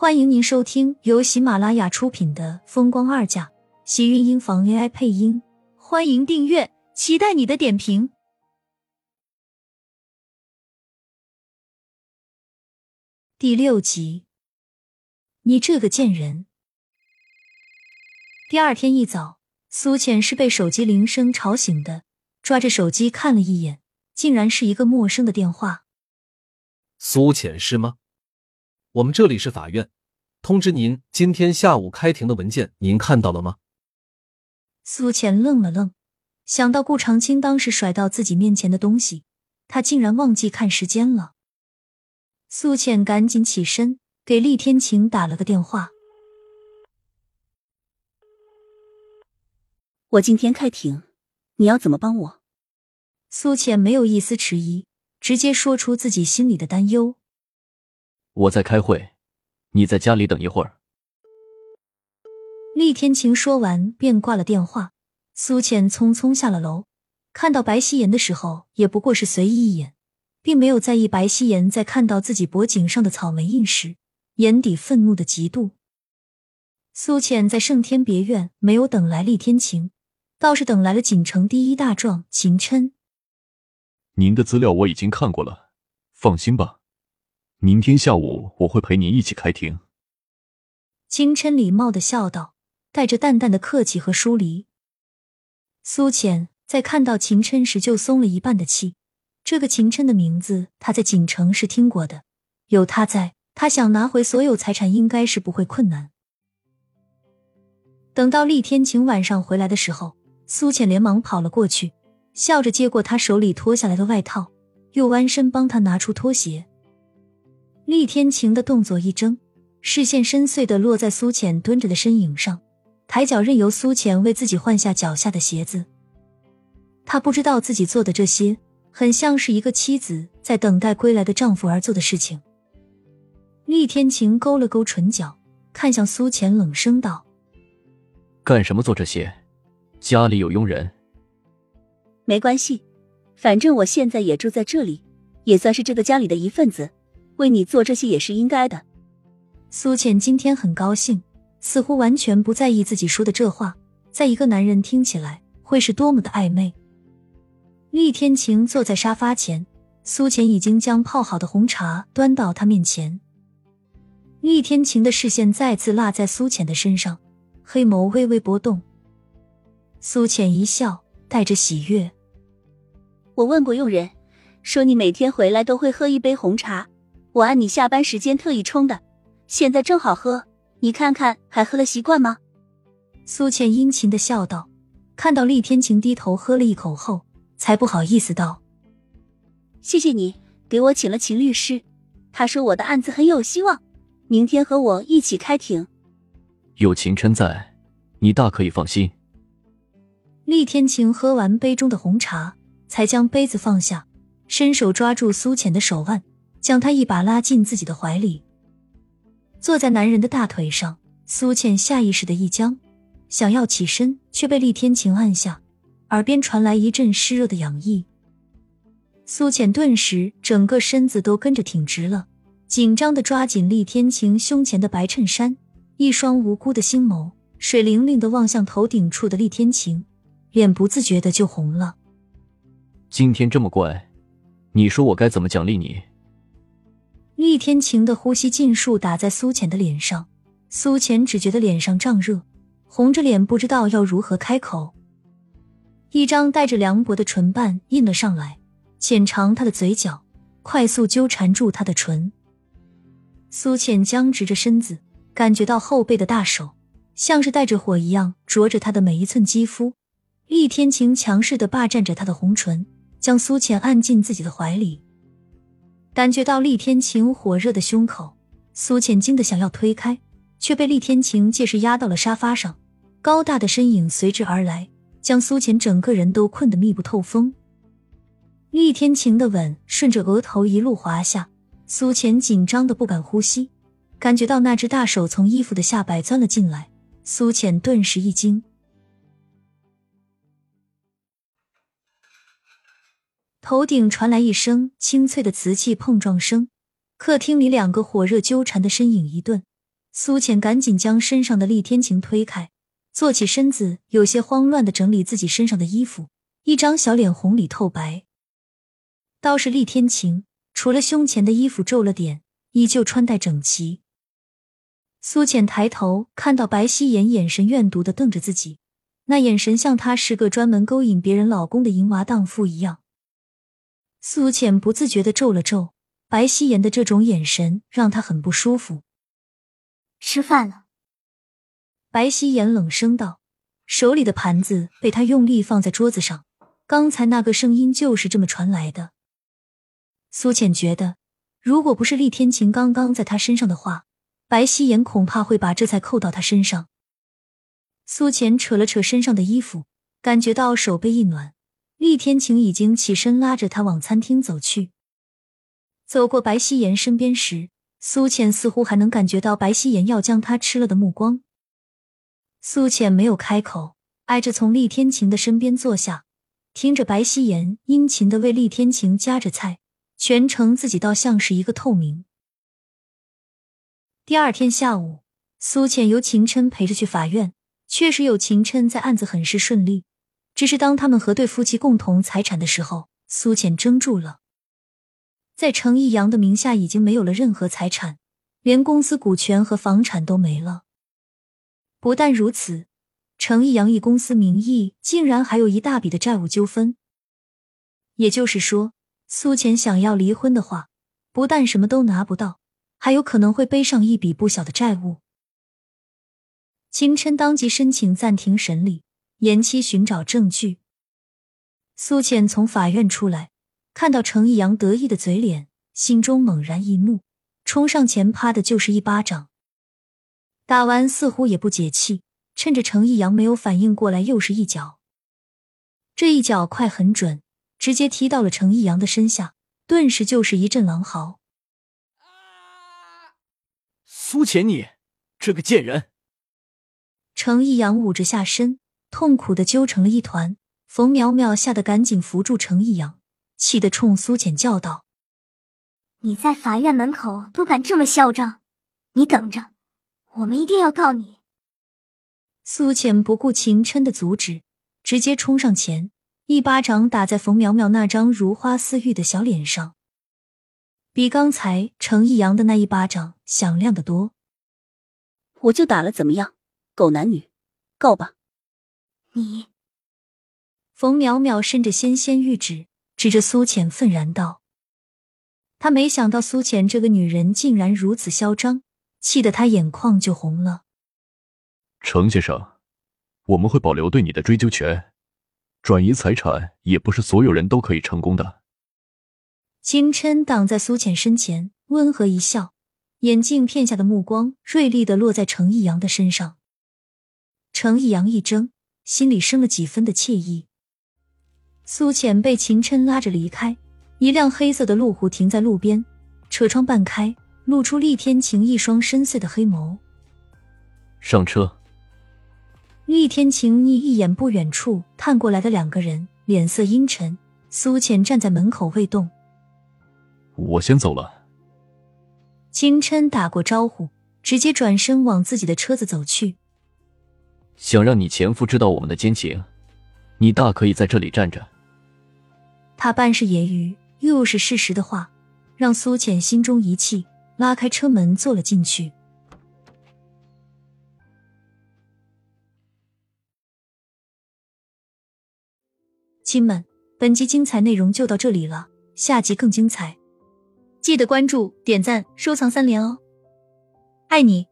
欢迎您收听由喜马拉雅出品的《风光二嫁》，喜运音房 AI 配音。欢迎订阅，期待你的点评。第六集，你这个贱人！第二天一早，苏浅是被手机铃声吵醒的，抓着手机看了一眼，竟然是一个陌生的电话。苏浅是吗？我们这里是法院，通知您今天下午开庭的文件，您看到了吗？苏浅愣了愣，想到顾长青当时甩到自己面前的东西，他竟然忘记看时间了。苏浅赶紧起身，给厉天晴打了个电话。我今天开庭，你要怎么帮我？苏浅没有一丝迟疑，直接说出自己心里的担忧。我在开会，你在家里等一会儿。厉天晴说完便挂了电话。苏浅匆匆下了楼，看到白希言的时候，也不过是随意一眼，并没有在意白希言在看到自己脖颈上的草莓印时，眼底愤怒的嫉妒。苏浅在盛天别院没有等来厉天晴。倒是等来了锦城第一大壮秦琛。您的资料我已经看过了，放心吧，明天下午我会陪您一起开庭。秦琛礼貌的笑道，带着淡淡的客气和疏离。苏浅在看到秦琛时就松了一半的气，这个秦琛的名字他在锦城是听过的，有他在，他想拿回所有财产应该是不会困难。等到厉天晴晚上回来的时候。苏浅连忙跑了过去，笑着接过他手里脱下来的外套，又弯身帮他拿出拖鞋。厉天晴的动作一怔，视线深邃的落在苏浅蹲着的身影上，抬脚任由苏浅为自己换下脚下的鞋子。他不知道自己做的这些，很像是一个妻子在等待归来的丈夫而做的事情。厉天晴勾了勾唇角，看向苏浅，冷声道：“干什么做这些？”家里有佣人，没关系，反正我现在也住在这里，也算是这个家里的一份子，为你做这些也是应该的。苏浅今天很高兴，似乎完全不在意自己说的这话，在一个男人听起来会是多么的暧昧。厉天晴坐在沙发前，苏浅已经将泡好的红茶端到他面前。厉天晴的视线再次落在苏浅的身上，黑眸微微波动。苏浅一笑，带着喜悦。我问过佣人，说你每天回来都会喝一杯红茶，我按你下班时间特意冲的，现在正好喝，你看看还喝了习惯吗？苏倩殷勤的笑道，看到厉天晴低头喝了一口后，才不好意思道：“谢谢你给我请了秦律师，他说我的案子很有希望，明天和我一起开庭。有秦琛在，你大可以放心。”厉天晴喝完杯中的红茶，才将杯子放下，伸手抓住苏浅的手腕，将他一把拉进自己的怀里。坐在男人的大腿上，苏浅下意识的一僵，想要起身，却被厉天晴按下，耳边传来一阵湿热的痒意。苏浅顿时整个身子都跟着挺直了，紧张的抓紧厉天晴胸前的白衬衫，一双无辜的星眸水灵灵的望向头顶处的厉天晴。脸不自觉的就红了。今天这么乖，你说我该怎么奖励你？厉天晴的呼吸尽数打在苏浅的脸上，苏浅只觉得脸上胀热，红着脸不知道要如何开口。一张带着凉薄的唇瓣印了上来，浅尝他的嘴角，快速纠缠住他的唇。苏浅僵直着身子，感觉到后背的大手像是带着火一样灼着他的每一寸肌肤。厉天晴强势的霸占着他的红唇，将苏浅按进自己的怀里。感觉到厉天晴火热的胸口，苏浅惊得想要推开，却被厉天晴借势压到了沙发上。高大的身影随之而来，将苏浅整个人都困得密不透风。厉天晴的吻顺着额头一路滑下，苏浅紧张的不敢呼吸，感觉到那只大手从衣服的下摆钻了进来，苏浅顿时一惊。头顶传来一声清脆的瓷器碰撞声，客厅里两个火热纠缠的身影一顿，苏浅赶紧将身上的厉天晴推开，坐起身子，有些慌乱的整理自己身上的衣服，一张小脸红里透白。倒是厉天晴，除了胸前的衣服皱了点，依旧穿戴整齐。苏浅抬头看到白希颜眼神怨毒的瞪着自己，那眼神像她是个专门勾引别人老公的淫娃荡妇一样。苏浅不自觉的皱了皱，白希颜的这种眼神让他很不舒服。吃饭了，白希颜冷声道，手里的盘子被他用力放在桌子上，刚才那个声音就是这么传来的。苏浅觉得，如果不是厉天晴刚刚在他身上的话，白希颜恐怕会把这菜扣到他身上。苏浅扯了扯身上的衣服，感觉到手背一暖。厉天晴已经起身，拉着他往餐厅走去。走过白希颜身边时，苏浅似乎还能感觉到白希颜要将他吃了的目光。苏浅没有开口，挨着从厉天晴的身边坐下，听着白希颜殷勤的为厉天晴夹着菜，全程自己倒像是一个透明。第二天下午，苏浅由秦琛陪着去法院，确实有秦琛在，案子很是顺利。只是当他们核对夫妻共同财产的时候，苏浅怔住了。在程逸阳的名下已经没有了任何财产，连公司股权和房产都没了。不但如此，程逸阳以公司名义竟然还有一大笔的债务纠纷。也就是说，苏浅想要离婚的话，不但什么都拿不到，还有可能会背上一笔不小的债务。秦琛当即申请暂停审理。延期寻找证据。苏浅从法院出来，看到程逸阳得意的嘴脸，心中猛然一怒，冲上前啪的就是一巴掌。打完似乎也不解气，趁着程逸阳没有反应过来，又是一脚。这一脚快很准，直接踢到了程逸阳的身下，顿时就是一阵狼嚎。苏浅，你这个贱人！程逸阳捂着下身。痛苦的揪成了一团，冯苗苗吓得赶紧扶住程逸阳，气得冲苏浅叫道：“你在法院门口都敢这么嚣张，你等着，我们一定要告你！”苏浅不顾秦琛的阻止，直接冲上前，一巴掌打在冯苗苗那张如花似玉的小脸上，比刚才程逸阳的那一巴掌响亮的多。我就打了，怎么样？狗男女，告吧！你，冯淼淼伸着纤纤玉指，指着苏浅，愤然道：“他没想到苏浅这个女人竟然如此嚣张，气得他眼眶就红了。”程先生，我们会保留对你的追究权，转移财产也不是所有人都可以成功的。金琛挡在苏浅身前，温和一笑，眼镜片下的目光锐利的落在程逸阳的身上。程逸阳一怔。心里生了几分的惬意。苏浅被秦琛拉着离开，一辆黑色的路虎停在路边，车窗半开，露出厉天晴一双深邃的黑眸。上车。厉天晴睨一眼不远处探过来的两个人，脸色阴沉。苏浅站在门口未动。我先走了。秦琛打过招呼，直接转身往自己的车子走去。想让你前夫知道我们的奸情，你大可以在这里站着。他半是揶揄，又是事实的话，让苏浅心中一气，拉开车门坐了进去。亲们，本集精彩内容就到这里了，下集更精彩，记得关注、点赞、收藏三连哦，爱你。